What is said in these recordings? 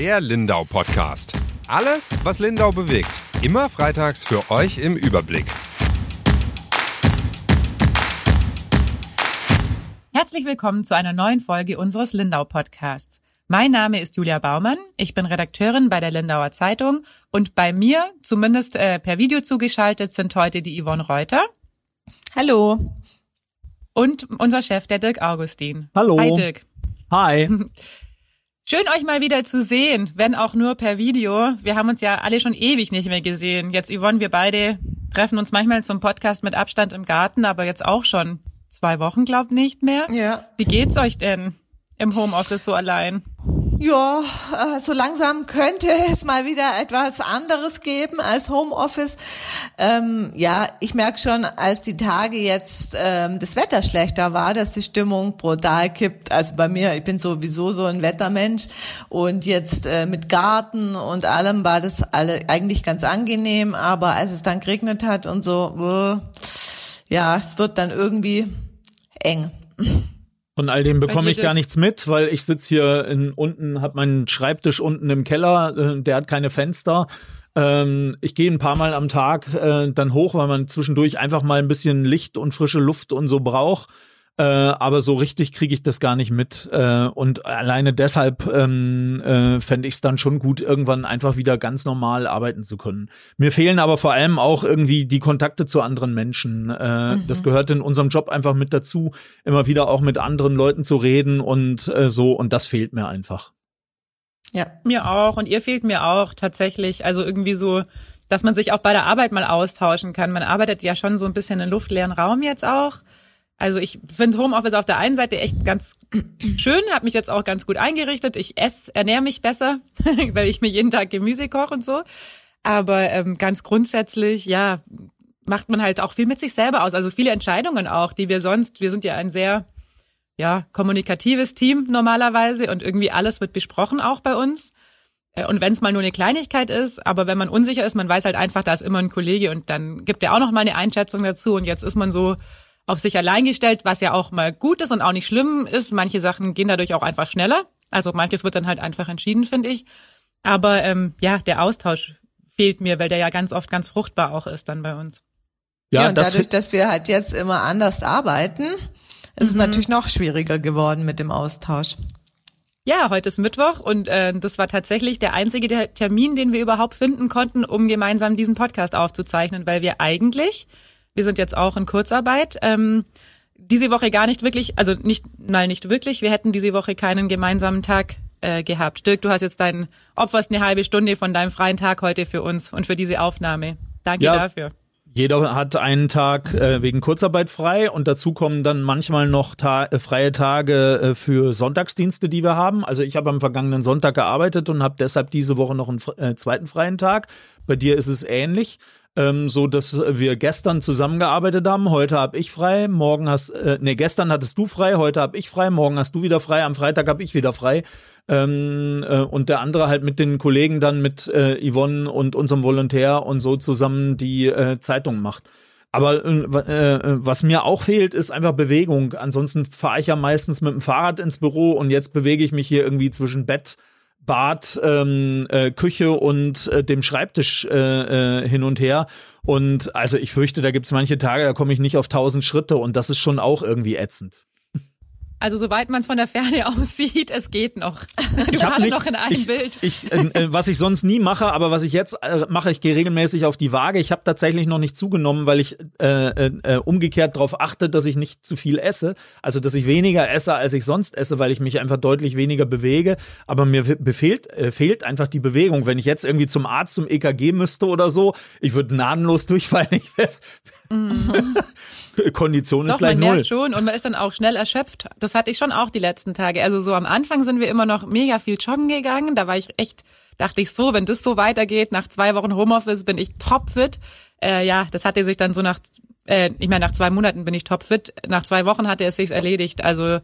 Der Lindau Podcast. Alles, was Lindau bewegt. Immer freitags für euch im Überblick. Herzlich willkommen zu einer neuen Folge unseres Lindau Podcasts. Mein Name ist Julia Baumann. Ich bin Redakteurin bei der Lindauer Zeitung und bei mir, zumindest äh, per Video zugeschaltet, sind heute die Yvonne Reuter. Hallo. Und unser Chef, der Dirk Augustin. Hallo. Hi Dirk. Hi. Schön euch mal wieder zu sehen, wenn auch nur per Video. Wir haben uns ja alle schon ewig nicht mehr gesehen. Jetzt Yvonne, wir beide treffen uns manchmal zum Podcast mit Abstand im Garten, aber jetzt auch schon zwei Wochen, glaubt nicht mehr. Ja. Wie geht's euch denn im Homeoffice so allein? Ja, äh, so langsam könnte es mal wieder etwas anderes geben als Homeoffice. Ähm, ja, ich merke schon, als die Tage jetzt ähm, das Wetter schlechter war, dass die Stimmung brutal kippt. Also bei mir, ich bin sowieso so ein Wettermensch und jetzt äh, mit Garten und allem war das alle eigentlich ganz angenehm, aber als es dann geregnet hat und so, äh, ja, es wird dann irgendwie eng. Von all dem bekomme ich gar nichts mit, weil ich sitz hier in, unten, habe meinen Schreibtisch unten im Keller, äh, der hat keine Fenster. Ähm, ich gehe ein paar Mal am Tag äh, dann hoch, weil man zwischendurch einfach mal ein bisschen Licht und frische Luft und so braucht. Äh, aber so richtig kriege ich das gar nicht mit. Äh, und alleine deshalb ähm, äh, fände ich es dann schon gut, irgendwann einfach wieder ganz normal arbeiten zu können. Mir fehlen aber vor allem auch irgendwie die Kontakte zu anderen Menschen. Äh, Das gehört in unserem Job einfach mit dazu, immer wieder auch mit anderen Leuten zu reden und äh, so. Und das fehlt mir einfach. Ja. Mir auch und ihr fehlt mir auch tatsächlich. Also irgendwie so, dass man sich auch bei der Arbeit mal austauschen kann. Man arbeitet ja schon so ein bisschen in luftleeren Raum jetzt auch. Also ich finde Homeoffice auf der einen Seite echt ganz schön, habe mich jetzt auch ganz gut eingerichtet. Ich esse, ernähre mich besser, weil ich mir jeden Tag Gemüse koche und so. Aber ähm, ganz grundsätzlich, ja, macht man halt auch viel mit sich selber aus. Also viele Entscheidungen auch, die wir sonst, wir sind ja ein sehr ja, kommunikatives Team normalerweise und irgendwie alles wird besprochen auch bei uns. Äh, Und wenn es mal nur eine Kleinigkeit ist, aber wenn man unsicher ist, man weiß halt einfach, da ist immer ein Kollege und dann gibt er auch noch mal eine Einschätzung dazu und jetzt ist man so auf sich allein gestellt, was ja auch mal gut ist und auch nicht schlimm ist. Manche Sachen gehen dadurch auch einfach schneller. Also manches wird dann halt einfach entschieden, finde ich. Aber ähm, ja, der Austausch fehlt mir, weil der ja ganz oft ganz fruchtbar auch ist dann bei uns. Ja, Ja, und das dadurch, dass wir halt jetzt immer anders arbeiten, ist es natürlich noch schwieriger geworden mit dem Austausch. Ja, heute ist Mittwoch und äh, das war tatsächlich der einzige der Termin, den wir überhaupt finden konnten, um gemeinsam diesen Podcast aufzuzeichnen, weil wir eigentlich, wir sind jetzt auch in Kurzarbeit, ähm, diese Woche gar nicht wirklich, also nicht mal nicht wirklich, wir hätten diese Woche keinen gemeinsamen Tag äh, gehabt. Dirk, du hast jetzt deinen opferst eine halbe Stunde von deinem freien Tag heute für uns und für diese Aufnahme. Danke Ja. dafür. Jeder hat einen Tag äh, wegen Kurzarbeit frei und dazu kommen dann manchmal noch ta äh, freie Tage äh, für Sonntagsdienste, die wir haben. Also ich habe am vergangenen Sonntag gearbeitet und habe deshalb diese Woche noch einen äh, zweiten freien Tag. Bei dir ist es ähnlich. Ähm, so dass wir gestern zusammengearbeitet haben. Heute habe ich frei, morgen hast äh, nee, gestern hattest du frei, heute habe ich frei, morgen hast du wieder frei, am Freitag habe ich wieder frei. Ähm, äh, und der andere halt mit den Kollegen dann mit äh, Yvonne und unserem Volontär und so zusammen die äh, Zeitung macht. Aber äh, äh, was mir auch fehlt, ist einfach Bewegung. Ansonsten fahre ich ja meistens mit dem Fahrrad ins Büro und jetzt bewege ich mich hier irgendwie zwischen Bett, Bad, ähm, äh, Küche und äh, dem Schreibtisch äh, äh, hin und her. Und also ich fürchte, da gibt's manche Tage, da komme ich nicht auf tausend Schritte und das ist schon auch irgendwie ätzend. Also soweit man es von der Ferne aussieht, es geht noch. Du Ich warst nicht- noch in einem ich, Bild. Ich, äh, äh, was ich sonst nie mache, aber was ich jetzt äh, mache, ich gehe regelmäßig auf die Waage. Ich habe tatsächlich noch nicht zugenommen, weil ich äh, äh, äh, umgekehrt darauf achte, dass ich nicht zu viel esse. Also dass ich weniger esse, als ich sonst esse, weil ich mich einfach deutlich weniger bewege. Aber mir fe- befehlt, äh, fehlt einfach die Bewegung. Wenn ich jetzt irgendwie zum Arzt, zum EKG müsste oder so, ich würde gnadenlos durchfallen. Ich wär, Kondition ist Doch, gleich man null. merkt schon und man ist dann auch schnell erschöpft. Das hatte ich schon auch die letzten Tage. Also so am Anfang sind wir immer noch mega viel joggen gegangen. Da war ich echt, dachte ich so, wenn das so weitergeht, nach zwei Wochen Homeoffice bin ich topfit. Äh, ja, das hatte sich dann so nach, äh, ich meine, nach zwei Monaten bin ich topfit. Nach zwei Wochen hatte es sich erledigt. Also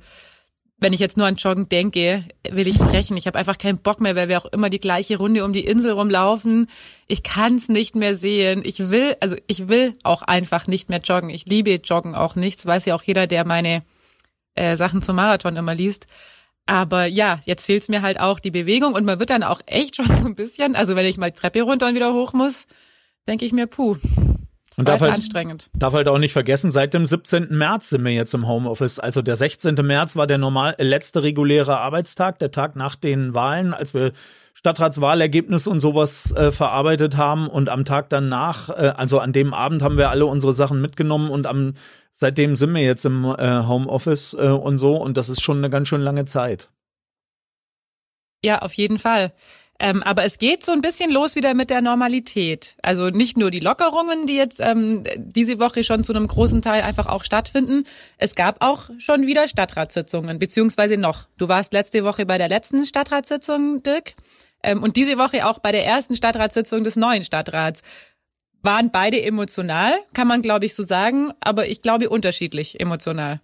wenn ich jetzt nur an Joggen denke, will ich brechen. Ich habe einfach keinen Bock mehr, weil wir auch immer die gleiche Runde um die Insel rumlaufen. Ich kann es nicht mehr sehen. Ich will, also ich will auch einfach nicht mehr joggen. Ich liebe Joggen auch nicht. Das weiß ja auch jeder, der meine äh, Sachen zum Marathon immer liest. Aber ja, jetzt fehlt's mir halt auch die Bewegung und man wird dann auch echt schon so ein bisschen, also wenn ich mal Treppe runter und wieder hoch muss, denke ich mir, puh, das Und darf halt- anstrengend. Darf halt auch nicht vergessen, seit dem 17. März sind wir jetzt im Homeoffice. Also der 16. März war der normal äh, letzte reguläre Arbeitstag, der Tag nach den Wahlen, als wir Stadtratswahlergebnisse und sowas äh, verarbeitet haben. Und am Tag danach, äh, also an dem Abend, haben wir alle unsere Sachen mitgenommen und am seitdem sind wir jetzt im äh, Homeoffice äh, und so. Und das ist schon eine ganz schön lange Zeit. Ja, auf jeden Fall. Ähm, aber es geht so ein bisschen los wieder mit der Normalität. Also nicht nur die Lockerungen, die jetzt ähm, diese Woche schon zu einem großen Teil einfach auch stattfinden. Es gab auch schon wieder Stadtratssitzungen, beziehungsweise noch. Du warst letzte Woche bei der letzten Stadtratssitzung, Dirk, ähm, und diese Woche auch bei der ersten Stadtratssitzung des neuen Stadtrats. Waren beide emotional, kann man glaube ich so sagen, aber ich glaube unterschiedlich emotional.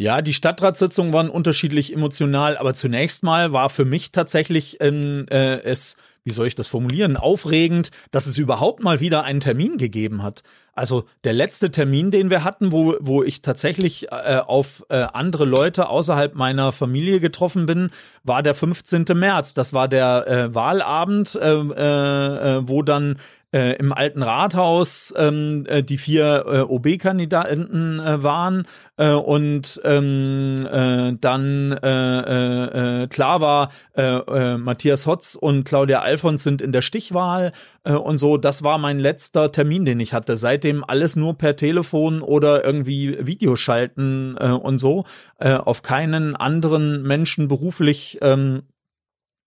Ja, die Stadtratssitzungen waren unterschiedlich emotional, aber zunächst mal war für mich tatsächlich ähm, äh, es, wie soll ich das formulieren, aufregend, dass es überhaupt mal wieder einen Termin gegeben hat. Also der letzte Termin, den wir hatten, wo, wo ich tatsächlich äh, auf äh, andere Leute außerhalb meiner Familie getroffen bin, war der 15. März. Das war der äh, Wahlabend, äh, äh, äh, wo dann äh, im alten Rathaus ähm, äh, die vier äh, OB-Kandidaten äh, waren äh, und ähm, äh, dann äh, äh, äh, klar war, äh, äh, Matthias Hotz und Claudia Alfons sind in der Stichwahl äh, und so. Das war mein letzter Termin, den ich hatte. Seitdem alles nur per Telefon oder irgendwie Videoschalten äh, und so. Äh, auf keinen anderen Menschen beruflich ähm,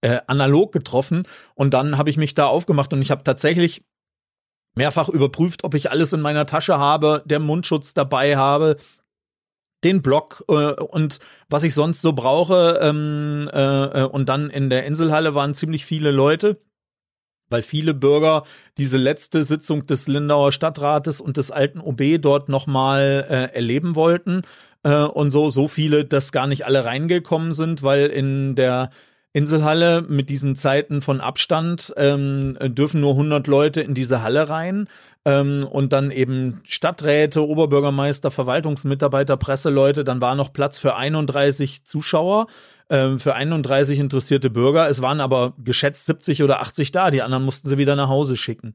äh, analog getroffen und dann habe ich mich da aufgemacht und ich habe tatsächlich mehrfach überprüft, ob ich alles in meiner Tasche habe, der Mundschutz dabei habe, den Block äh, und was ich sonst so brauche. Ähm, äh, äh, und dann in der Inselhalle waren ziemlich viele Leute, weil viele Bürger diese letzte Sitzung des Lindauer Stadtrates und des alten OB dort nochmal äh, erleben wollten. Äh, und so, so viele, dass gar nicht alle reingekommen sind, weil in der Inselhalle mit diesen Zeiten von Abstand ähm, dürfen nur 100 Leute in diese Halle rein ähm, und dann eben Stadträte, Oberbürgermeister, Verwaltungsmitarbeiter, Presseleute. Dann war noch Platz für 31 Zuschauer, ähm, für 31 interessierte Bürger. Es waren aber geschätzt 70 oder 80 da. Die anderen mussten sie wieder nach Hause schicken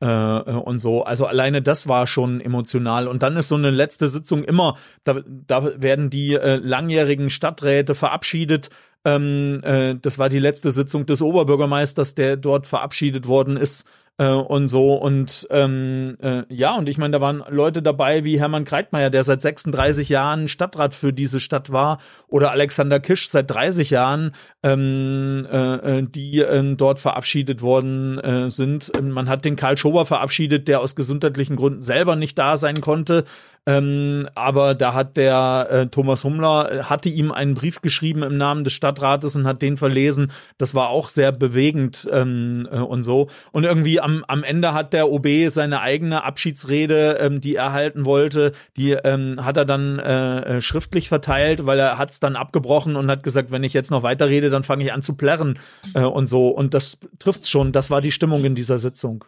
äh, und so. Also alleine das war schon emotional. Und dann ist so eine letzte Sitzung immer, da, da werden die äh, langjährigen Stadträte verabschiedet. Ähm, äh, das war die letzte Sitzung des Oberbürgermeisters, der dort verabschiedet worden ist äh, und so. Und ähm, äh, ja, und ich meine, da waren Leute dabei wie Hermann Kreitmeier, der seit 36 Jahren Stadtrat für diese Stadt war, oder Alexander Kisch seit 30 Jahren, ähm, äh, äh, die äh, dort verabschiedet worden äh, sind. Man hat den Karl Schober verabschiedet, der aus gesundheitlichen Gründen selber nicht da sein konnte. Ähm, aber da hat der äh, Thomas Hummler äh, hatte ihm einen Brief geschrieben im Namen des Stadtrates und hat den verlesen. Das war auch sehr bewegend ähm, äh, und so. Und irgendwie am, am Ende hat der OB seine eigene Abschiedsrede, ähm, die er halten wollte, die ähm, hat er dann äh, äh, schriftlich verteilt, weil er hat es dann abgebrochen und hat gesagt, wenn ich jetzt noch weiterrede, dann fange ich an zu plärren äh, und so. Und das trifft's schon. Das war die Stimmung in dieser Sitzung.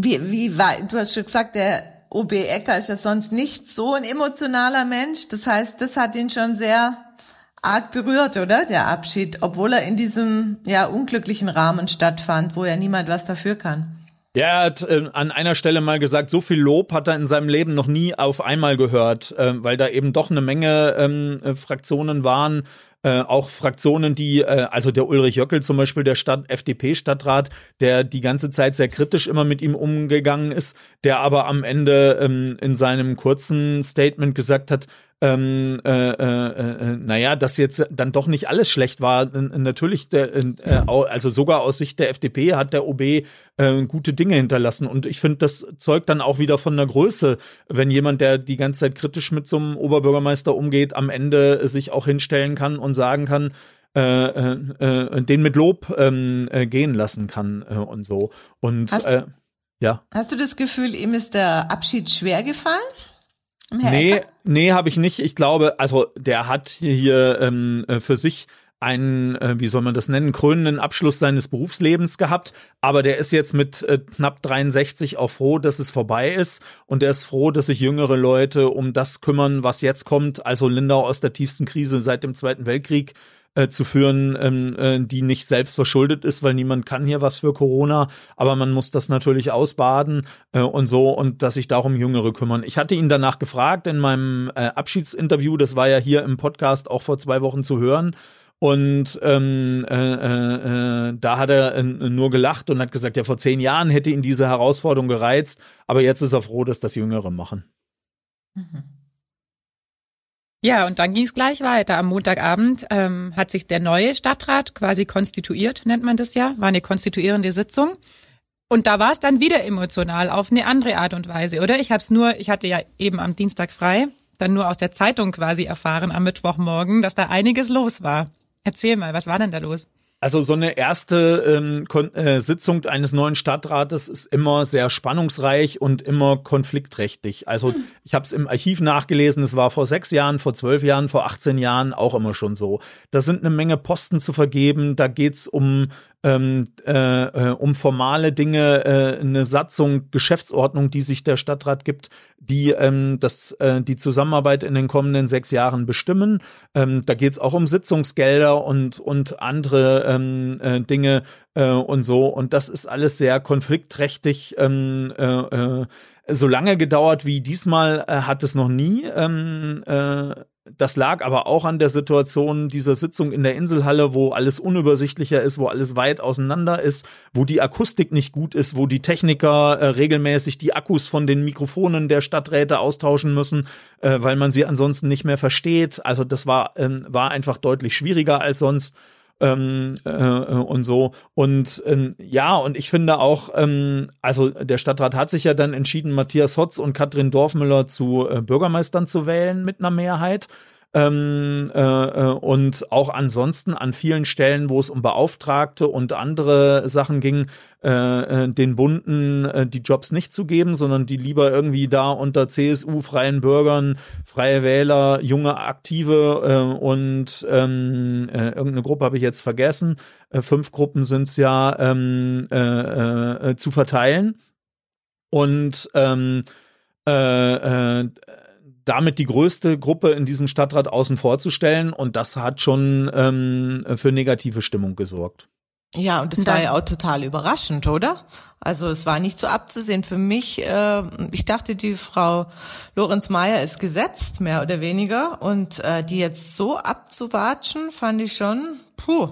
Wie, wie war, du hast schon gesagt, der OB Ecker ist ja sonst nicht so ein emotionaler Mensch. Das heißt, das hat ihn schon sehr arg berührt, oder? Der Abschied, obwohl er in diesem, ja, unglücklichen Rahmen stattfand, wo ja niemand was dafür kann. Ja, er hat äh, an einer Stelle mal gesagt, so viel Lob hat er in seinem Leben noch nie auf einmal gehört, äh, weil da eben doch eine Menge ähm, äh, Fraktionen waren, äh, auch Fraktionen, die, äh, also der Ulrich Jöckel zum Beispiel, der Stadt FDP-Stadtrat, der die ganze Zeit sehr kritisch immer mit ihm umgegangen ist, der aber am Ende ähm, in seinem kurzen Statement gesagt hat, ähm, äh, äh, äh, naja, dass jetzt dann doch nicht alles schlecht war. Natürlich, der, äh, also sogar aus Sicht der FDP hat der OB äh, gute Dinge hinterlassen. Und ich finde, das zeugt dann auch wieder von der Größe, wenn jemand, der die ganze Zeit kritisch mit so einem Oberbürgermeister umgeht, am Ende sich auch hinstellen kann und sagen kann, äh, äh, den mit Lob ähm, äh, gehen lassen kann äh, und so. Und Hast- äh, ja. Hast du das Gefühl, ihm ist der Abschied schwer gefallen? Herr Nee, Ecker? nee, habe ich nicht. Ich glaube, also der hat hier, hier ähm, äh, für sich einen, äh, wie soll man das nennen, krönenden Abschluss seines Berufslebens gehabt. Aber der ist jetzt mit äh, knapp 63 auch froh, dass es vorbei ist. Und er ist froh, dass sich jüngere Leute um das kümmern, was jetzt kommt. Also Lindau aus der tiefsten Krise seit dem Zweiten Weltkrieg äh, zu führen, ähm, äh, die nicht selbst verschuldet ist, weil niemand kann hier was für Corona, aber man muss das natürlich ausbaden äh, und so und dass sich darum Jüngere kümmern. Ich hatte ihn danach gefragt in meinem äh, Abschiedsinterview, das war ja hier im Podcast auch vor zwei Wochen zu hören. Und ähm, äh, äh, äh, da hat er äh, nur gelacht und hat gesagt, ja, vor zehn Jahren hätte ihn diese Herausforderung gereizt, aber jetzt ist er froh, dass das Jüngere machen. Mhm. Ja, und dann ging es gleich weiter. Am Montagabend ähm, hat sich der neue Stadtrat quasi konstituiert, nennt man das ja, war eine konstituierende Sitzung. Und da war es dann wieder emotional auf eine andere Art und Weise, oder? Ich habe es nur, ich hatte ja eben am Dienstag frei, dann nur aus der Zeitung quasi erfahren am Mittwochmorgen, dass da einiges los war. Erzähl mal, was war denn da los? Also so eine erste ähm, äh, Sitzung eines neuen Stadtrates ist immer sehr spannungsreich und immer konfliktträchtig. Also hm. ich habe es im Archiv nachgelesen, es war vor sechs Jahren, vor zwölf Jahren, vor 18 Jahren auch immer schon so. Da sind eine Menge Posten zu vergeben, da geht's um ähm, äh, äh, um formale Dinge, äh, eine Satzung, Geschäftsordnung, die sich der Stadtrat gibt, die ähm, das, äh, die Zusammenarbeit in den kommenden sechs Jahren bestimmen. Ähm, da geht es auch um Sitzungsgelder und, und andere ähm, äh, Dinge äh, und so. Und das ist alles sehr konfliktträchtig. Ähm, äh, äh, so lange gedauert wie diesmal äh, hat es noch nie. Ähm, äh, das lag aber auch an der Situation dieser Sitzung in der Inselhalle, wo alles unübersichtlicher ist, wo alles weit auseinander ist, wo die Akustik nicht gut ist, wo die Techniker äh, regelmäßig die Akkus von den Mikrofonen der Stadträte austauschen müssen, äh, weil man sie ansonsten nicht mehr versteht. Also das war, ähm, war einfach deutlich schwieriger als sonst ähm, äh, und so. Und ähm, ja, und ich finde auch, ähm, also der Stadtrat hat sich ja dann entschieden, Matthias Hotz und Katrin Dorfmüller zu äh, Bürgermeistern zu wählen mit einer Mehrheit. Ähm, äh, äh, und auch ansonsten an vielen Stellen, wo es um Beauftragte und andere Sachen ging, äh, äh, den Bunden äh, die Jobs nicht zu geben, sondern die lieber irgendwie da unter CSU, freien Bürgern, freie Wähler, junge Aktive äh, und ähm, äh, irgendeine Gruppe habe ich jetzt vergessen. Fünf Gruppen sind es ja ähm, äh, äh, zu verteilen. Und ähm, äh, äh, damit die größte Gruppe in diesem Stadtrat außen vorzustellen und das hat schon ähm, für negative Stimmung gesorgt. Ja, und das war ja auch total überraschend, oder? Also es war nicht so abzusehen für mich. Äh, ich dachte, die Frau Lorenz Mayer ist gesetzt, mehr oder weniger. Und äh, die jetzt so abzuwatschen, fand ich schon, puh.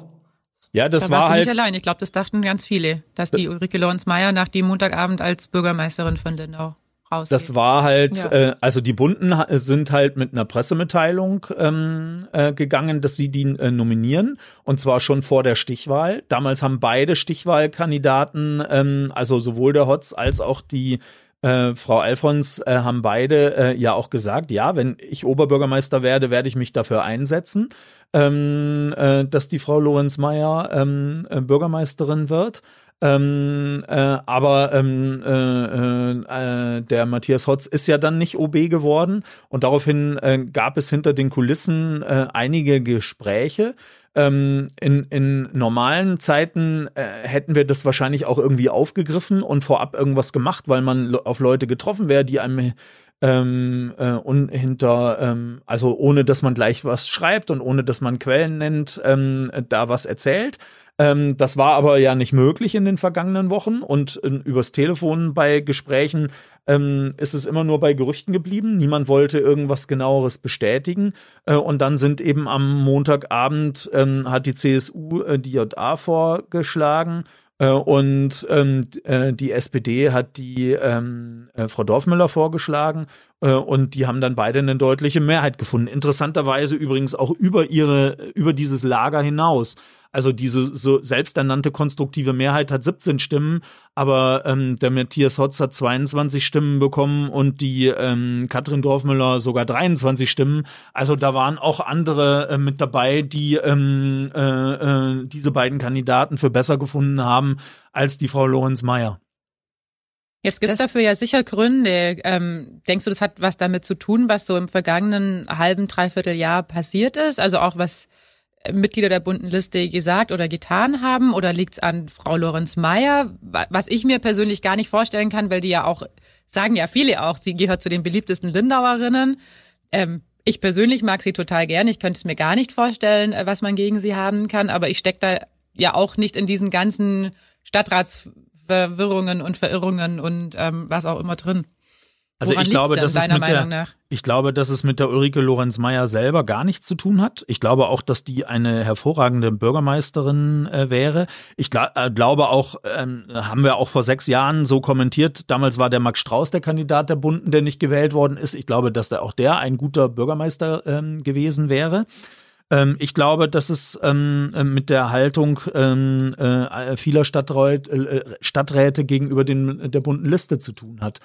Ja, das da war warst halt. Du nicht allein. Ich glaube, das dachten ganz viele, dass die Ulrike Lorenz Mayer nach dem Montagabend als Bürgermeisterin von Lindau rausgeht. Das war halt, Ja. äh, also die Bunden sind halt mit einer Pressemitteilung ähm, äh, gegangen, dass sie die äh, nominieren und zwar schon vor der Stichwahl. Damals haben beide Stichwahlkandidaten, ähm, also sowohl der Hotz als auch die äh, Frau Alfons äh, haben beide äh, ja auch gesagt, ja, wenn ich Oberbürgermeister werde, werde ich mich dafür einsetzen, ähm, äh, dass die Frau Lorenz Mayer ähm, äh, Bürgermeisterin wird. Ähm, äh, aber ähm, äh, äh, der Matthias Hotz ist ja dann nicht OB geworden und daraufhin äh, gab es hinter den Kulissen äh, einige Gespräche. Ähm, in, in normalen Zeiten äh, hätten wir das wahrscheinlich auch irgendwie aufgegriffen und vorab irgendwas gemacht, weil man auf Leute getroffen wäre, die einem ähm, äh, und hinter, ähm, also ohne dass man gleich was schreibt und ohne dass man Quellen nennt, ähm, da was erzählt. Ähm, das war aber ja nicht möglich in den vergangenen Wochen und äh, übers Telefon bei Gesprächen ähm, ist es immer nur bei Gerüchten geblieben. Niemand wollte irgendwas genaueres bestätigen. Äh, und dann sind eben am Montagabend ähm, hat die CSU äh, die JA vorgeschlagen. Äh, und ähm, äh, die SPD hat die ähm, äh, Frau Dorfmüller vorgeschlagen äh, und die haben dann beide eine deutliche Mehrheit gefunden. Interessanterweise übrigens auch über ihre über dieses Lager hinaus. Also diese so selbsternannte konstruktive Mehrheit hat 17 Stimmen, aber ähm, der Matthias Hotz hat 22 Stimmen bekommen und die ähm, Katrin Dorfmüller sogar 23 Stimmen. Also da waren auch andere äh, mit dabei, die ähm, äh, äh, diese beiden Kandidaten für besser gefunden haben als die Frau Lorenz Mayer. Jetzt gibt's Das- dafür ja sicher Gründe. Ähm, denkst du, das hat was damit zu tun, was so im vergangenen halben, dreiviertel Jahr passiert ist? Also auch was Mitglieder der bunten Liste gesagt oder getan haben? Oder liegt es an Frau Lorenz Mayer? Was ich mir persönlich gar nicht vorstellen kann, weil die ja auch, sagen ja viele auch, sie gehört zu den beliebtesten Lindauerinnen. Ähm, ich persönlich mag sie total gern. Ich könnte es mir gar nicht vorstellen, äh, was man gegen sie haben kann. Aber ich stecke da ja auch nicht in diesen ganzen Stadtratsverwirrungen und Verirrungen und ähm, was auch immer drin. Also Woran ich glaube, dass es mit Meinung der, nach? ich glaube, dass es mit der Ulrike Lorenz Meyer selber gar nichts zu tun hat. Ich glaube auch, dass die eine hervorragende Bürgermeisterin äh, wäre. Ich gla äh, glaube auch, ähm, haben wir auch vor sechs Jahren so kommentiert. Damals war der Max Strauß der Kandidat der Bunden, der nicht gewählt worden ist. Ich glaube, dass da auch der ein guter Bürgermeister ähm, gewesen wäre. Ähm, ich glaube, dass es ähm, äh, mit der Haltung ähm, äh, vieler Stadträte, äh, Stadträte gegenüber den, der bunten Liste zu tun hat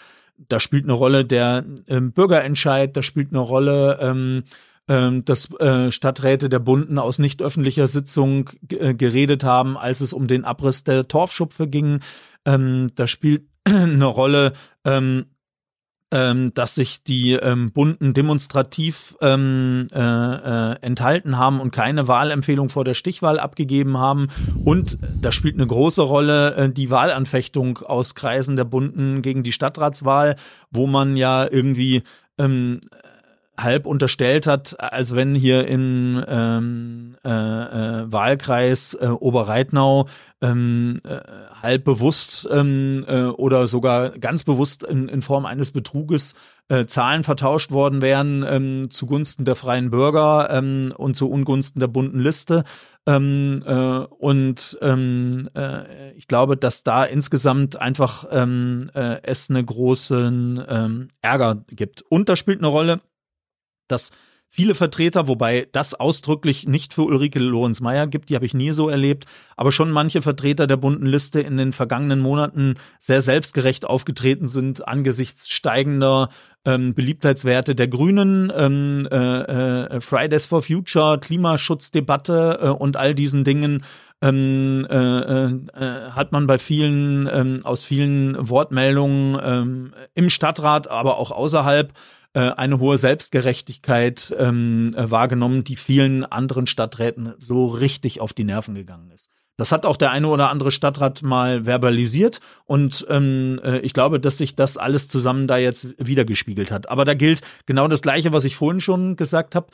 da spielt eine Rolle der ähm, Bürgerentscheid, da spielt eine Rolle, ähm, ähm, dass äh, Stadträte der Bunden aus nicht öffentlicher Sitzung äh, geredet haben, als es um den Abriss der Torfschupfe ging. Ähm, da spielt eine Rolle, ähm, ähm, dass sich die ähm, Bunden demonstrativ ähm, äh, äh, enthalten haben und keine Wahlempfehlung vor der Stichwahl abgegeben haben. Und da spielt eine große Rolle äh, die Wahlanfechtung aus Kreisen der Bunden gegen die Stadtratswahl, wo man ja irgendwie ähm, halb unterstellt hat, als wenn hier in ähm, äh, äh, Wahlkreis äh, Oberreitnau ähm, äh, halb bewusst ähm, äh, oder sogar ganz bewusst in, in Form eines Betruges äh, Zahlen vertauscht worden wären ähm, zugunsten der freien Bürger ähm, und zu Ungunsten der bunten Liste. Ähm, äh, und ähm, äh, ich glaube, dass da insgesamt einfach ähm, äh, es einen großen ähm, Ärger gibt. Und da spielt eine Rolle, dass viele Vertreter, wobei das ausdrücklich nicht für Ulrike Lorenz-Meyer gibt, die habe ich nie so erlebt, aber schon manche Vertreter der bunten Liste in den vergangenen Monaten sehr selbstgerecht aufgetreten sind angesichts steigender ähm, Beliebtheitswerte der Grünen, ähm, äh, äh, Fridays for Future, Klimaschutzdebatte äh, und all diesen Dingen ähm, äh, äh, hat man bei vielen ähm, aus vielen Wortmeldungen ähm, im Stadtrat, aber auch außerhalb äh, eine hohe Selbstgerechtigkeit ähm, äh, wahrgenommen, die vielen anderen Stadträten so richtig auf die Nerven gegangen ist. Das hat auch der eine oder andere Stadtrat mal verbalisiert und ähm, äh, ich glaube, dass sich das alles zusammen da jetzt wiedergespiegelt hat. Aber da gilt genau das Gleiche, was ich vorhin schon gesagt habe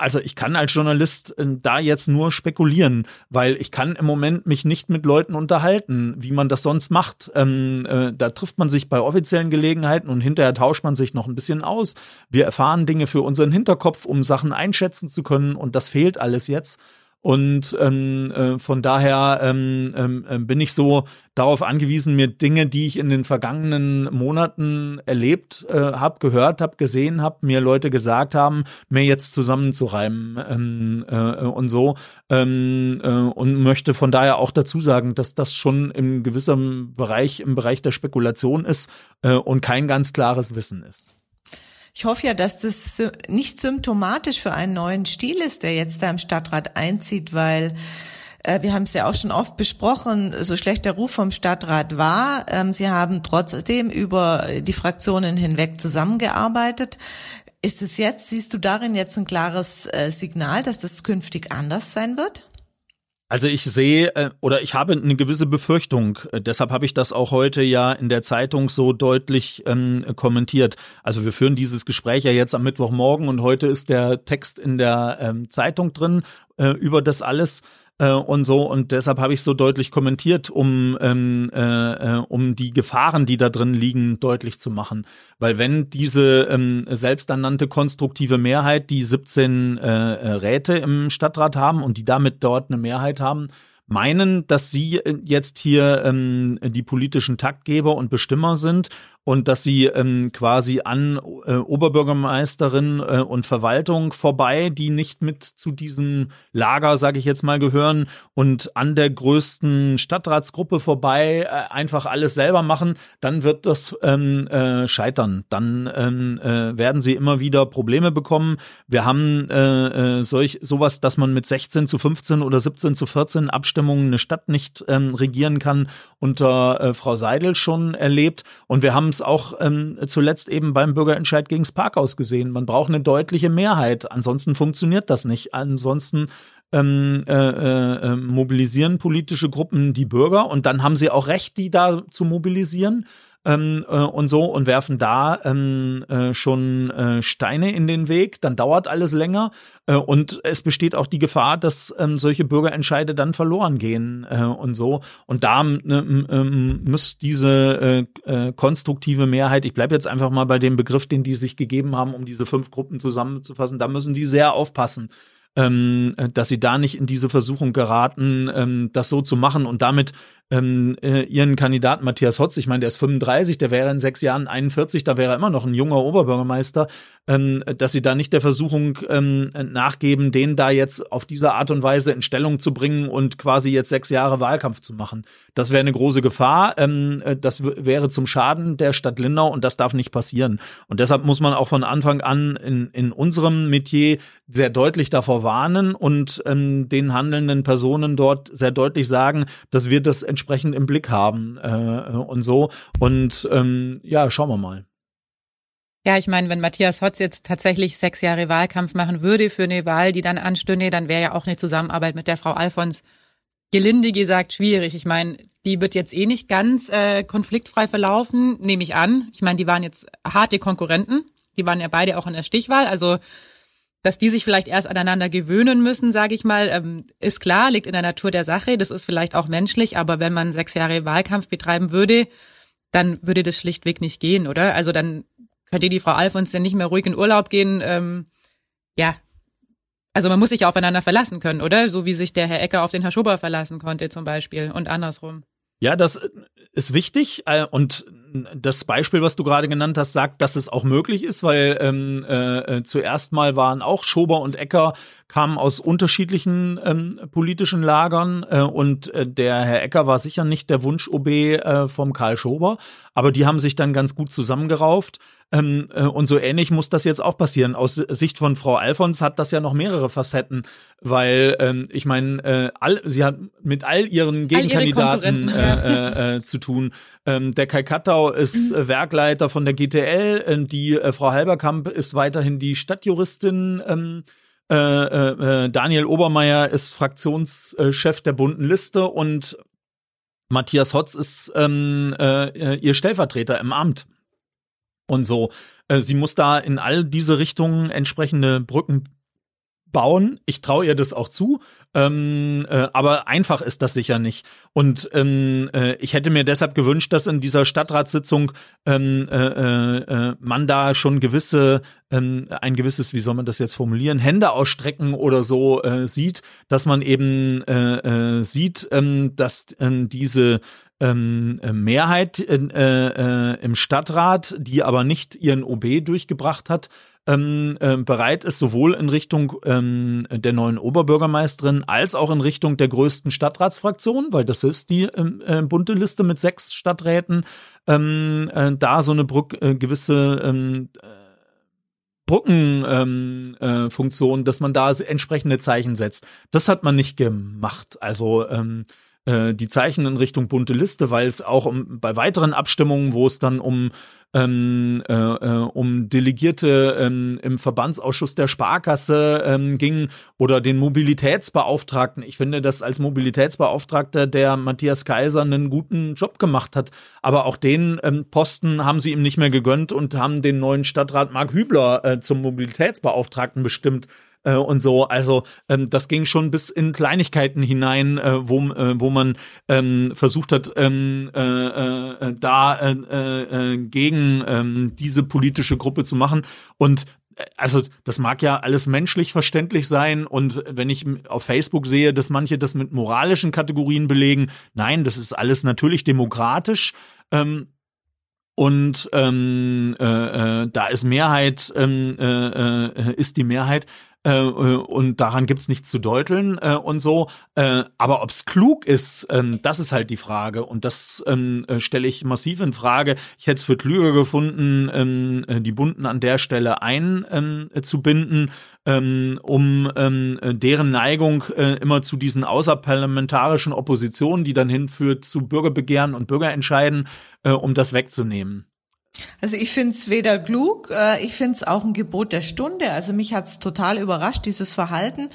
also ich kann als Journalist äh, da jetzt nur spekulieren, weil ich kann im Moment mich nicht mit Leuten unterhalten, wie man das sonst macht. Ähm, äh, da trifft man sich bei offiziellen Gelegenheiten und hinterher tauscht man sich noch ein bisschen aus. Wir erfahren Dinge für unseren Hinterkopf, um Sachen einschätzen zu können und das fehlt alles jetzt. Und ähm, äh, von daher ähm, ähm, äh, bin ich so darauf angewiesen, mir Dinge, die ich in den vergangenen Monaten erlebt äh, habe, gehört habe, gesehen habe, mir Leute gesagt haben, mir jetzt zusammenzureimen ähm, äh, und so. Ähm, äh, und möchte von daher auch dazu sagen, dass das schon im gewissen Bereich, im Bereich der Spekulation ist äh, und kein ganz klares Wissen ist. Ich hoffe ja, dass das nicht symptomatisch für einen neuen Stil ist, der jetzt da im Stadtrat einzieht, weil äh, wir haben es ja auch schon oft besprochen, so schlecht der Ruf vom Stadtrat war. Ähm, sie haben trotzdem über die Fraktionen hinweg zusammengearbeitet. Ist es jetzt, siehst du darin jetzt ein klares äh, Signal, dass das künftig anders sein wird? Also ich sehe äh, oder ich habe eine gewisse Befürchtung. Äh, deshalb habe ich das auch heute ja in der Zeitung so deutlich ähm, kommentiert. Also wir führen dieses Gespräch ja jetzt am Mittwochmorgen und heute ist der Text in der ähm, Zeitung drin äh, über das alles äh, und so und deshalb habe ich so deutlich kommentiert, um ähm, äh, äh, um die Gefahren, die da drin liegen, deutlich zu machen. Weil wenn diese ähm, selbsternannte konstruktive Mehrheit, die 17 äh, äh, Räte im Stadtrat haben und die damit dort eine Mehrheit haben, meinen, dass sie äh, jetzt hier ähm, die politischen Taktgeber und Bestimmer sind und dass sie ähm, quasi an äh, Oberbürgermeisterin äh, und Verwaltung vorbei, die nicht mit zu diesem Lager, sage ich jetzt mal, gehören und an der größten Stadtratsgruppe vorbei äh, einfach alles selber machen, dann wird das ähm, äh, scheitern. Dann ähm, äh, werden sie immer wieder Probleme bekommen. Wir haben äh, äh, solch sowas, dass man mit 16 zu 15 oder 17 zu 14 Abstimmungen eine Stadt nicht ähm, regieren kann, unter äh, Frau Seidel schon erlebt und wir haben es auch ähm, zuletzt eben beim Bürgerentscheid Volksentscheid gegens Parkhaus gesehen. Man braucht eine deutliche Mehrheit. Ansonsten funktioniert das nicht. Ansonsten ähm, äh, äh, mobilisieren politische Gruppen die Bürger und dann haben sie auch Recht, die da zu mobilisieren ähm, äh, und so und werfen da ähm, äh, schon äh, Steine in den Weg, dann dauert alles länger äh, und es besteht auch die Gefahr, dass ähm, solche Bürgerentscheide dann verloren gehen äh, und so. Und da ne, ähm, muss diese äh, äh, konstruktive Mehrheit, ich bleibe jetzt einfach mal bei dem Begriff, den die sich gegeben haben, um diese fünf Gruppen zusammenzufassen, da müssen die sehr aufpassen ähm, dass sie da nicht in diese Versuchung geraten, ähm, das so zu machen und damit ähm, äh, ihren Kandidaten Matthias Hotz, ich meine, der ist 35, der wäre in sechs Jahren 41, da wäre er immer noch ein junger Oberbürgermeister, ähm, dass sie da nicht der Versuchung ähm, nachgeben, den da jetzt auf diese Art und Weise in Stellung zu bringen und quasi jetzt sechs Jahre Wahlkampf zu machen. Das wäre eine große Gefahr. Ähm, äh, das wäre zum Schaden der Stadt Lindau und das darf nicht passieren. Und deshalb muss man auch von Anfang an in, in unserem Metier sehr deutlich davor warnen und ähm, den handelnden Personen dort sehr deutlich sagen, dass wir das entsprechend im Blick haben äh, und so. Und ähm, ja, schauen wir mal. Ja, ich meine, wenn Matthias Hotz jetzt tatsächlich sechs Jahre Wahlkampf machen würde für eine Wahl, die dann anstünde, dann wäre ja auch eine Zusammenarbeit mit der Frau Alfons gelinde gesagt schwierig. Ich meine, die wird jetzt eh nicht ganz äh, konfliktfrei verlaufen, nehme ich an. Ich meine, die waren jetzt harte Konkurrenten. Die waren ja beide auch in der Stichwahl. Also dass die sich vielleicht erst aneinander gewöhnen müssen, sage ich mal, ähm, ist klar, liegt in der Natur der Sache. Das ist vielleicht auch menschlich, aber wenn man sechs Jahre Wahlkampf betreiben würde, dann würde das schlichtweg nicht gehen, oder? Also dann könnte die Frau Alfons denn nicht mehr ruhig in Urlaub gehen. Ähm, ja, also man muss sich aufeinander verlassen können, oder? So wie sich der Herr Ecker auf den Herr Schober verlassen konnte zum Beispiel und andersrum. Ja, das ist wichtig äh, und das Beispiel, was du gerade genannt hast, sagt, dass es auch möglich ist, weil ähm, äh, äh, zuerst mal waren auch Schober und Ecker kamen aus unterschiedlichen ähm, politischen Lagern äh, und äh, der Herr Ecker war sicher nicht der Wunsch-OB äh, vom Karl Schober, aber die haben sich dann ganz gut zusammengerauft. Ähm, äh, und so ähnlich muss das jetzt auch passieren. Aus Sicht von Frau Alfons hat das ja noch mehrere Facetten, weil ähm, ich meine, äh, all, sie hat mit all ihren Gegenkandidaten äh, äh, äh, zu tun. Ähm, der Kai Kattau ist äh, Werkleiter von der GTL, äh, die Frau Halberkamp ist weiterhin die Stadtjuristin. Äh, äh, äh Daniel Obermeier ist Fraktionschef der bunten Liste und Matthias Hotz ist ähm, äh, ihr Stellvertreter im Amt und so. Äh, sie muss da in all diese Richtungen entsprechende Brücken bauen. Ich traue ihr das auch zu, ähm, äh, aber einfach ist das sicher nicht. Und ähm, äh, ich hätte mir deshalb gewünscht, dass in dieser Stadtratssitzung ähm, äh, äh, äh, man da schon gewisse, ähm, ein gewisses, wie soll man das jetzt formulieren, Hände ausstrecken oder so äh, sieht, dass man eben sieht, ähm, dass äh, diese ähm, äh, Mehrheit äh, äh, im Stadtrat, die aber nicht ihren OB durchgebracht hat, ähm, äh, bereit ist, sowohl in Richtung ähm, der neuen Oberbürgermeisterin als auch in Richtung der größten Stadtratsfraktion, weil das ist die ähm, äh, bunte Liste mit sechs Stadträten, ähm, äh, da so eine Brück, äh, gewisse ähm, Brückenfunktion, ähm, äh, dass man da entsprechende Zeichen setzt. Das hat man nicht gemacht. Also ähm, äh, die Zeichen in Richtung bunte Liste, weil es auch um, bei weiteren Abstimmungen, wo es dann um ähm, äh, äh, um Delegierte ähm, im Verbandsausschuss der Sparkasse ähm, ging oder den Mobilitätsbeauftragten. Ich finde, dass als Mobilitätsbeauftragter der Matthias Kaiser einen guten Job gemacht hat. Aber auch den ähm, Posten haben sie ihm nicht mehr gegönnt und haben den neuen Stadtrat Mark Hübler äh, zum Mobilitätsbeauftragten bestimmt äh, und so. Also ähm, das ging schon bis in Kleinigkeiten hinein, äh, wo, äh, wo man ähm, versucht hat, ähm, äh, äh, da äh, äh, gegen ähm, diese politische Gruppe zu machen. Und äh, also das mag ja alles menschlich verständlich sein und wenn ich auf Facebook sehe, dass manche das mit moralischen Kategorien belegen, nein, das ist alles natürlich demokratisch. Ähm, und ähm, äh, äh, da ist Mehrheit, ähm, äh, äh, ist die Mehrheit äh, äh, und daran gibt's nichts zu deuteln äh, und so. Äh, aber ob's klug ist, ähm, das ist halt die Frage und das ähm, äh, stelle ich massiv in Frage. Ich hätte es für klüger gefunden, ähm, äh, die Bunden an der Stelle einzubinden, ähm, um ähm, deren Neigung äh, immer zu diesen außerparlamentarischen Oppositionen, die dann hinführt zu Bürgerbegehren und Bürgerentscheiden, äh, um das wegzunehmen. Also ich finde es weder klug, äh, ich finde es auch ein Gebot der Stunde. Also mich hat's total überrascht, dieses Verhalten.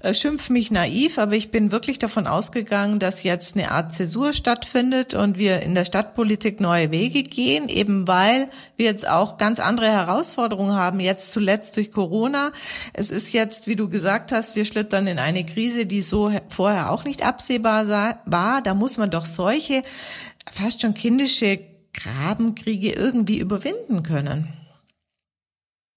Äh, schimpf mich naiv, aber ich bin wirklich davon ausgegangen, dass jetzt eine Art Zäsur stattfindet und wir in der Stadtpolitik neue Wege gehen, eben weil wir jetzt auch ganz andere Herausforderungen haben, jetzt zuletzt durch Corona. Es ist jetzt, wie du gesagt hast, wir schlittern in eine Krise, die so vorher auch nicht absehbar war. Da muss man doch solche fast schon kindische Grabenkriege irgendwie überwinden können.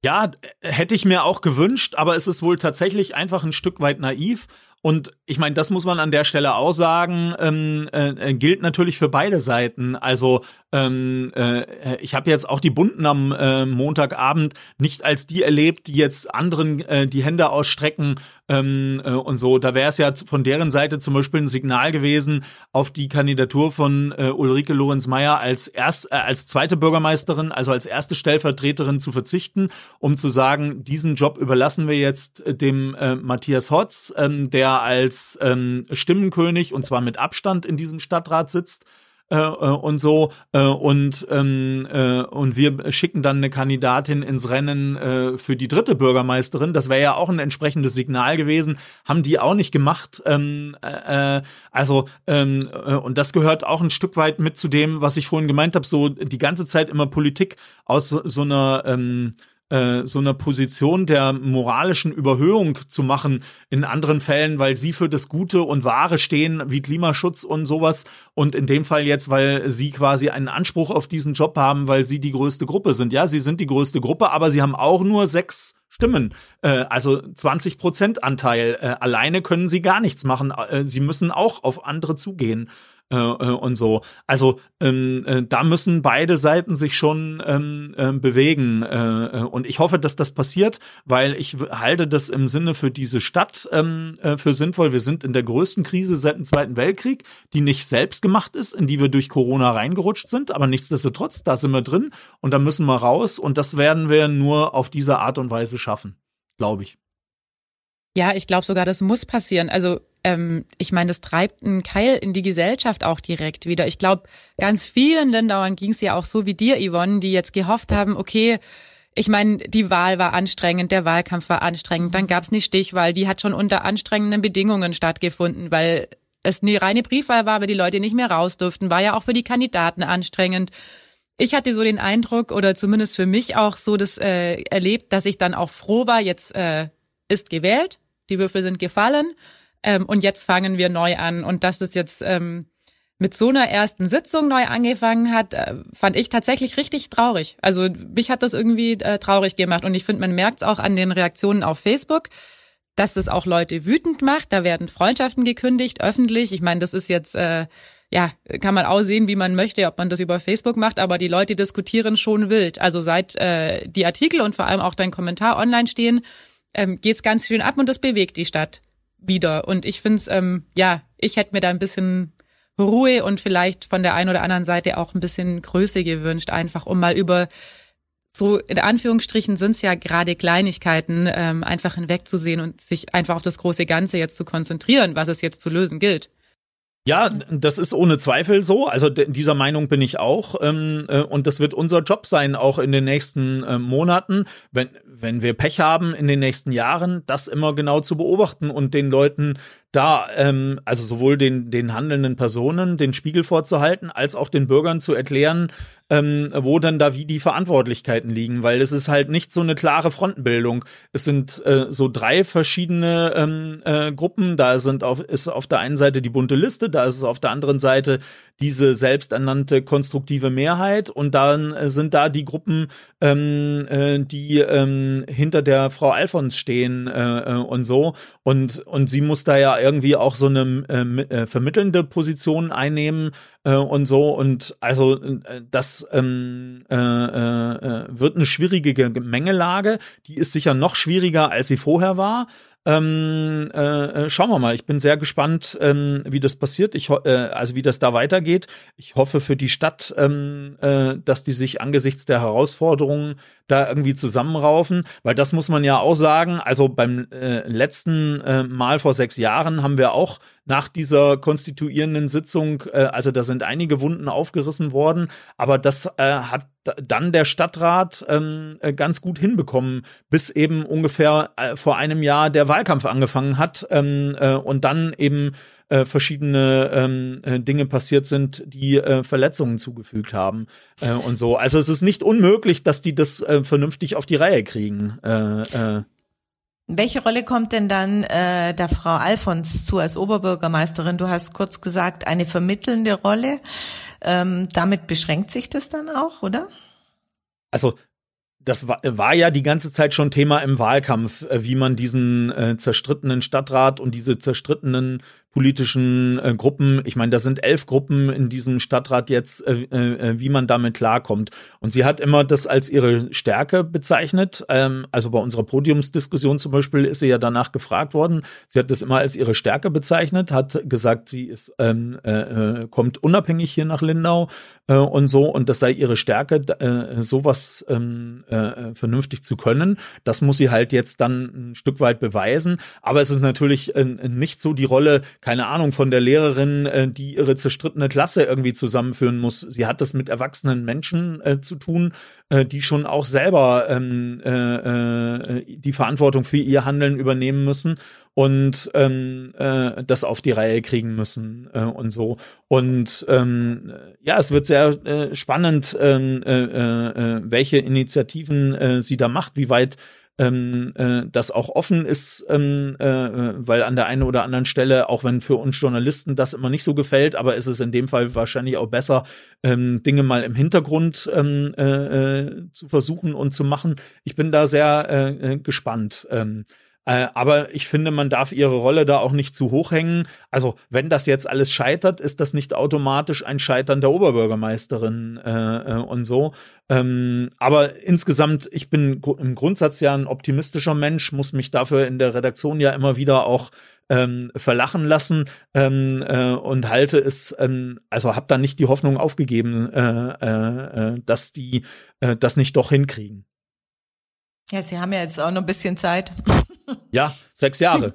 Ja, hätte ich mir auch gewünscht, aber es ist wohl tatsächlich einfach ein Stück weit naiv. Und ich meine, das muss man an der Stelle auch sagen, ähm, äh, gilt natürlich für beide Seiten. Also ähm, äh, ich habe jetzt auch die Bunden am äh, Montagabend nicht als die erlebt, die jetzt anderen äh, die Hände ausstrecken ähm, äh, und so. Da wäre es ja von deren Seite zum Beispiel ein Signal gewesen auf die Kandidatur von äh, Ulrike Lorenz-Meyer als erst äh, als zweite Bürgermeisterin, also als erste Stellvertreterin zu verzichten, um zu sagen, diesen Job überlassen wir jetzt äh, dem äh, Matthias Hotz, ähm, der als ähm, Stimmenkönig und zwar mit Abstand in diesem Stadtrat sitzt äh, äh, und so äh, und ähm, äh, und wir schicken dann eine Kandidatin ins Rennen äh, für die dritte Bürgermeisterin. Das wäre ja auch ein entsprechendes Signal gewesen. Haben die auch nicht gemacht. Ähm, äh, äh also ähm, äh, und das gehört auch ein Stück weit mit zu dem, was ich vorhin gemeint habe. So die ganze Zeit immer Politik aus so, so einer ähm, äh, so einer Position der moralischen Überhöhung zu machen in anderen Fällen, weil sie für das Gute und Wahre stehen, wie Klimaschutz und sowas. Und in dem Fall jetzt, weil sie quasi einen Anspruch auf diesen Job haben, weil sie die größte Gruppe sind. Ja, sie sind die größte Gruppe, aber sie haben auch nur sechs Stimmen, äh, also 20 Prozent Anteil. Äh, alleine können sie gar nichts machen. Äh, sie müssen auch auf andere zugehen äh, äh, und so. Also ähm, äh, da müssen beide Seiten sich schon ähm, äh, bewegen. Äh, und ich hoffe, dass das passiert, weil ich halte das im Sinne für diese Stadt ähm, äh, für sinnvoll. Wir sind in der größten Krise seit dem Zweiten Weltkrieg, die nicht selbst gemacht ist, in die wir durch Corona reingerutscht sind, aber nichtsdestotrotz, da sind wir drin und da müssen wir raus und das werden wir nur auf diese Art und Weise schaffen, glaube ich. Ja, ich glaube sogar, das muss passieren. Also ähm, ich meine, das treibt einen Keil in die Gesellschaft auch direkt wieder. Ich glaube, ganz vielen Ländern ging es ja auch so wie dir, Yvonne, die jetzt gehofft haben, okay, ich meine, die Wahl war anstrengend, der Wahlkampf war anstrengend, dann gab es eine Stichwahl, die hat schon unter anstrengenden Bedingungen stattgefunden, weil es eine reine Briefwahl war, aber die Leute nicht mehr raus durften, war ja auch für die Kandidaten anstrengend. Ich hatte so den Eindruck, oder zumindest für mich auch so das äh, erlebt, dass ich dann auch froh war, jetzt äh, ist gewählt, die Würfel sind gefallen ähm, und jetzt fangen wir neu an. Und dass das jetzt ähm, mit so einer ersten Sitzung neu angefangen hat, äh, fand ich tatsächlich richtig traurig. Also mich hat das irgendwie äh, traurig gemacht. Und ich finde, man merkt es auch an den Reaktionen auf Facebook, dass das auch Leute wütend macht. Da werden Freundschaften gekündigt, öffentlich. Ich meine, das ist jetzt, äh, ja, kann man auch sehen, wie man möchte, ob man das über Facebook macht, aber die Leute diskutieren schon wild. Also seit äh, die Artikel und vor allem auch dein Kommentar online stehen, ähm, geht's ganz schön ab und das bewegt die Stadt wieder. Und ich finde es, ähm, ja, ich hätte mir da ein bisschen Ruhe und vielleicht von der einen oder anderen Seite auch ein bisschen Größe gewünscht, einfach um mal über so in Anführungsstrichen sind es ja gerade Kleinigkeiten, ähm, einfach hinwegzusehen und sich einfach auf das große Ganze jetzt zu konzentrieren, was es jetzt zu lösen gilt. Ja, das ist ohne Zweifel so. Also dieser Meinung bin ich auch. Ähm, äh, und das wird unser Job sein, auch in den nächsten äh, Monaten, wenn, wenn wir Pech haben, in den nächsten Jahren, das immer genau zu beobachten und den Leuten da, ähm, also sowohl den, den handelnden Personen den Spiegel vorzuhalten, als auch den Bürgern zu erklären, ähm, wo dann da wie die Verantwortlichkeiten liegen, weil es ist halt nicht so eine klare Frontenbildung. Es sind äh, so drei verschiedene ähm, äh, Gruppen. Da sind auf, ist auf der einen Seite die bunte Liste, da ist es auf der anderen Seite diese selbsternannte konstruktive Mehrheit und dann äh, sind da die Gruppen, ähm, äh, die ähm, hinter der Frau Alfons stehen äh, äh, und so und und sie muss da ja irgendwie auch so eine äh, äh, vermittelnde Position einnehmen äh, und so. Und also äh, das ähm, äh, äh, wird eine schwierige Gemengelage, die ist sicher noch schwieriger als sie vorher war, ähm, äh, äh, schauen wir mal. Ich bin sehr gespannt, ähm, wie das passiert. Ich äh, also wie das da weitergeht. Ich hoffe für die Stadt, ähm, äh, dass die sich angesichts der Herausforderungen da irgendwie zusammenraufen, weil das muss man ja auch sagen. Also beim äh, letzten äh, Mal vor sechs Jahren haben wir auch nach dieser konstituierenden Sitzung, äh, also da sind einige Wunden aufgerissen worden, aber das äh, hat dann der Stadtrat ähm, äh, ganz gut hinbekommen, bis eben ungefähr äh, vor einem Jahr der Wahlkampf angefangen hat ähm, äh, und dann eben äh, verschiedene ähm, äh, Dinge passiert sind, die äh, Verletzungen zugefügt haben äh, und so. Also es ist nicht unmöglich, dass die das äh, vernünftig auf die Reihe kriegen. Äh, äh. Welche Rolle kommt denn dann äh, der Frau Alfons zu als Oberbürgermeisterin? Du hast kurz gesagt, eine vermittelnde Rolle. Ähm, damit beschränkt sich das dann auch, oder? Also das war, war ja die ganze Zeit schon Thema im Wahlkampf, äh, wie man diesen äh, zerstrittenen Stadtrat und diese zerstrittenen politischen äh, Gruppen, ich meine, da sind elf Gruppen in diesem Stadtrat jetzt, äh, äh, wie man damit klarkommt. Und sie hat immer das als ihre Stärke bezeichnet. Ähm, also bei unserer Podiumsdiskussion zum Beispiel ist sie ja danach gefragt worden. Sie hat das immer als ihre Stärke bezeichnet, hat gesagt, sie ist ähm, äh, äh kommt unabhängig hier nach Lindau äh, und so und das sei ihre Stärke, äh, sowas ähm, äh, vernünftig zu können. Das muss sie halt jetzt dann ein Stück weit beweisen. Aber es ist natürlich äh, nicht so die Rolle, keine Ahnung, von der Lehrerin, äh, die ihre zerstrittene Klasse irgendwie zusammenführen muss. Sie hat das mit erwachsenen Menschen äh, zu tun, äh, die schon auch selber ähm, äh, äh, die Verantwortung für ihr Handeln übernehmen müssen und ähm, äh, das auf die Reihe kriegen müssen äh, und so. Und ähm, ja, es wird sehr äh, spannend, ähm, äh, äh, welche Initiativen äh, sie da macht, wie weit ähm, äh, das auch offen ist, ähm, äh, weil an der einen oder anderen Stelle, auch wenn für uns Journalisten das immer nicht so gefällt, aber ist es in dem Fall wahrscheinlich auch besser, ähm, Dinge mal im Hintergrund ähm, äh, äh zu versuchen und zu machen. Ich bin da sehr äh, äh gespannt. Ähm, äh, aber ich finde, man darf ihre Rolle da auch nicht zu hoch hängen. Also, wenn das jetzt alles scheitert, ist das nicht automatisch ein Scheitern der Oberbürgermeisterin äh, äh, und so. Ähm, aber insgesamt, ich bin im Grundsatz ja ein optimistischer Mensch, muss mich dafür in der Redaktion ja immer wieder auch ähm, verlachen lassen ähm, äh, und halte es, ähm, also habe da nicht die Hoffnung aufgegeben, äh, äh, äh, dass die äh, das nicht doch hinkriegen. Ja, Sie haben ja jetzt auch noch ein bisschen Zeit. Ja, sechs Jahre.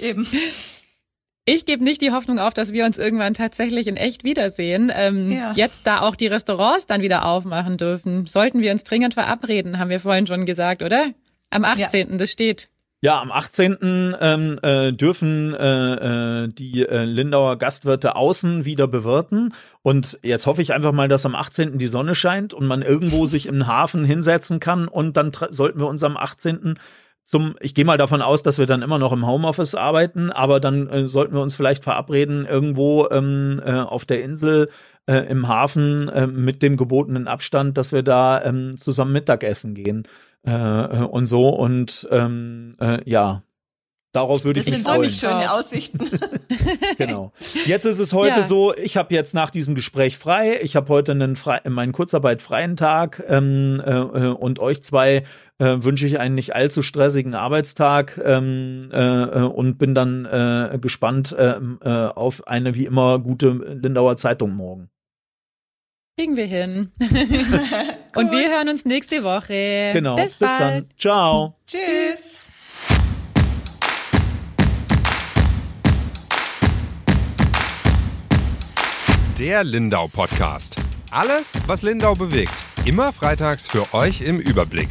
Eben. Ich gebe nicht die Hoffnung auf, dass wir uns irgendwann tatsächlich in echt wiedersehen. Ähm, ja. Jetzt, da auch die Restaurants dann wieder aufmachen dürfen, sollten wir uns dringend verabreden, haben wir vorhin schon gesagt, oder? Am 18. Ja. das steht. Ja, am 18. Ähm, äh, dürfen äh, äh, die äh, Lindauer Gastwirte außen wieder bewirten. Und jetzt hoffe ich einfach mal, dass am 18. die Sonne scheint und man irgendwo sich im Hafen hinsetzen kann. Und dann sollten wir uns am 18 zum, ich gehe mal davon aus, dass wir dann immer noch im Homeoffice arbeiten, aber dann äh, sollten wir uns vielleicht verabreden, irgendwo ähm, äh, auf der Insel äh, im Hafen äh, mit dem gebotenen Abstand, dass wir da ähm, zusammen Mittagessen gehen äh, äh und so und ähm, äh, ja, Darauf würde ich mich freuen. Das sind schöne Aussichten. genau. Jetzt ist es heute ja. so, ich habe jetzt nach diesem Gespräch frei. Ich habe heute einen frei, meinen Kurzarbeit freien Tag ähm, äh, und euch zwei äh, wünsche ich einen nicht allzu stressigen Arbeitstag ähm, äh, äh und bin dann äh, gespannt äh, äh, auf eine wie immer gute Lindauer Zeitung morgen. Kriegen wir hin. und wir hören uns nächste Woche. Genau. Bis, bis dann. Ciao. Tschüss. Der Lindau Podcast. Alles, was Lindau bewegt. Immer freitags für euch im Überblick.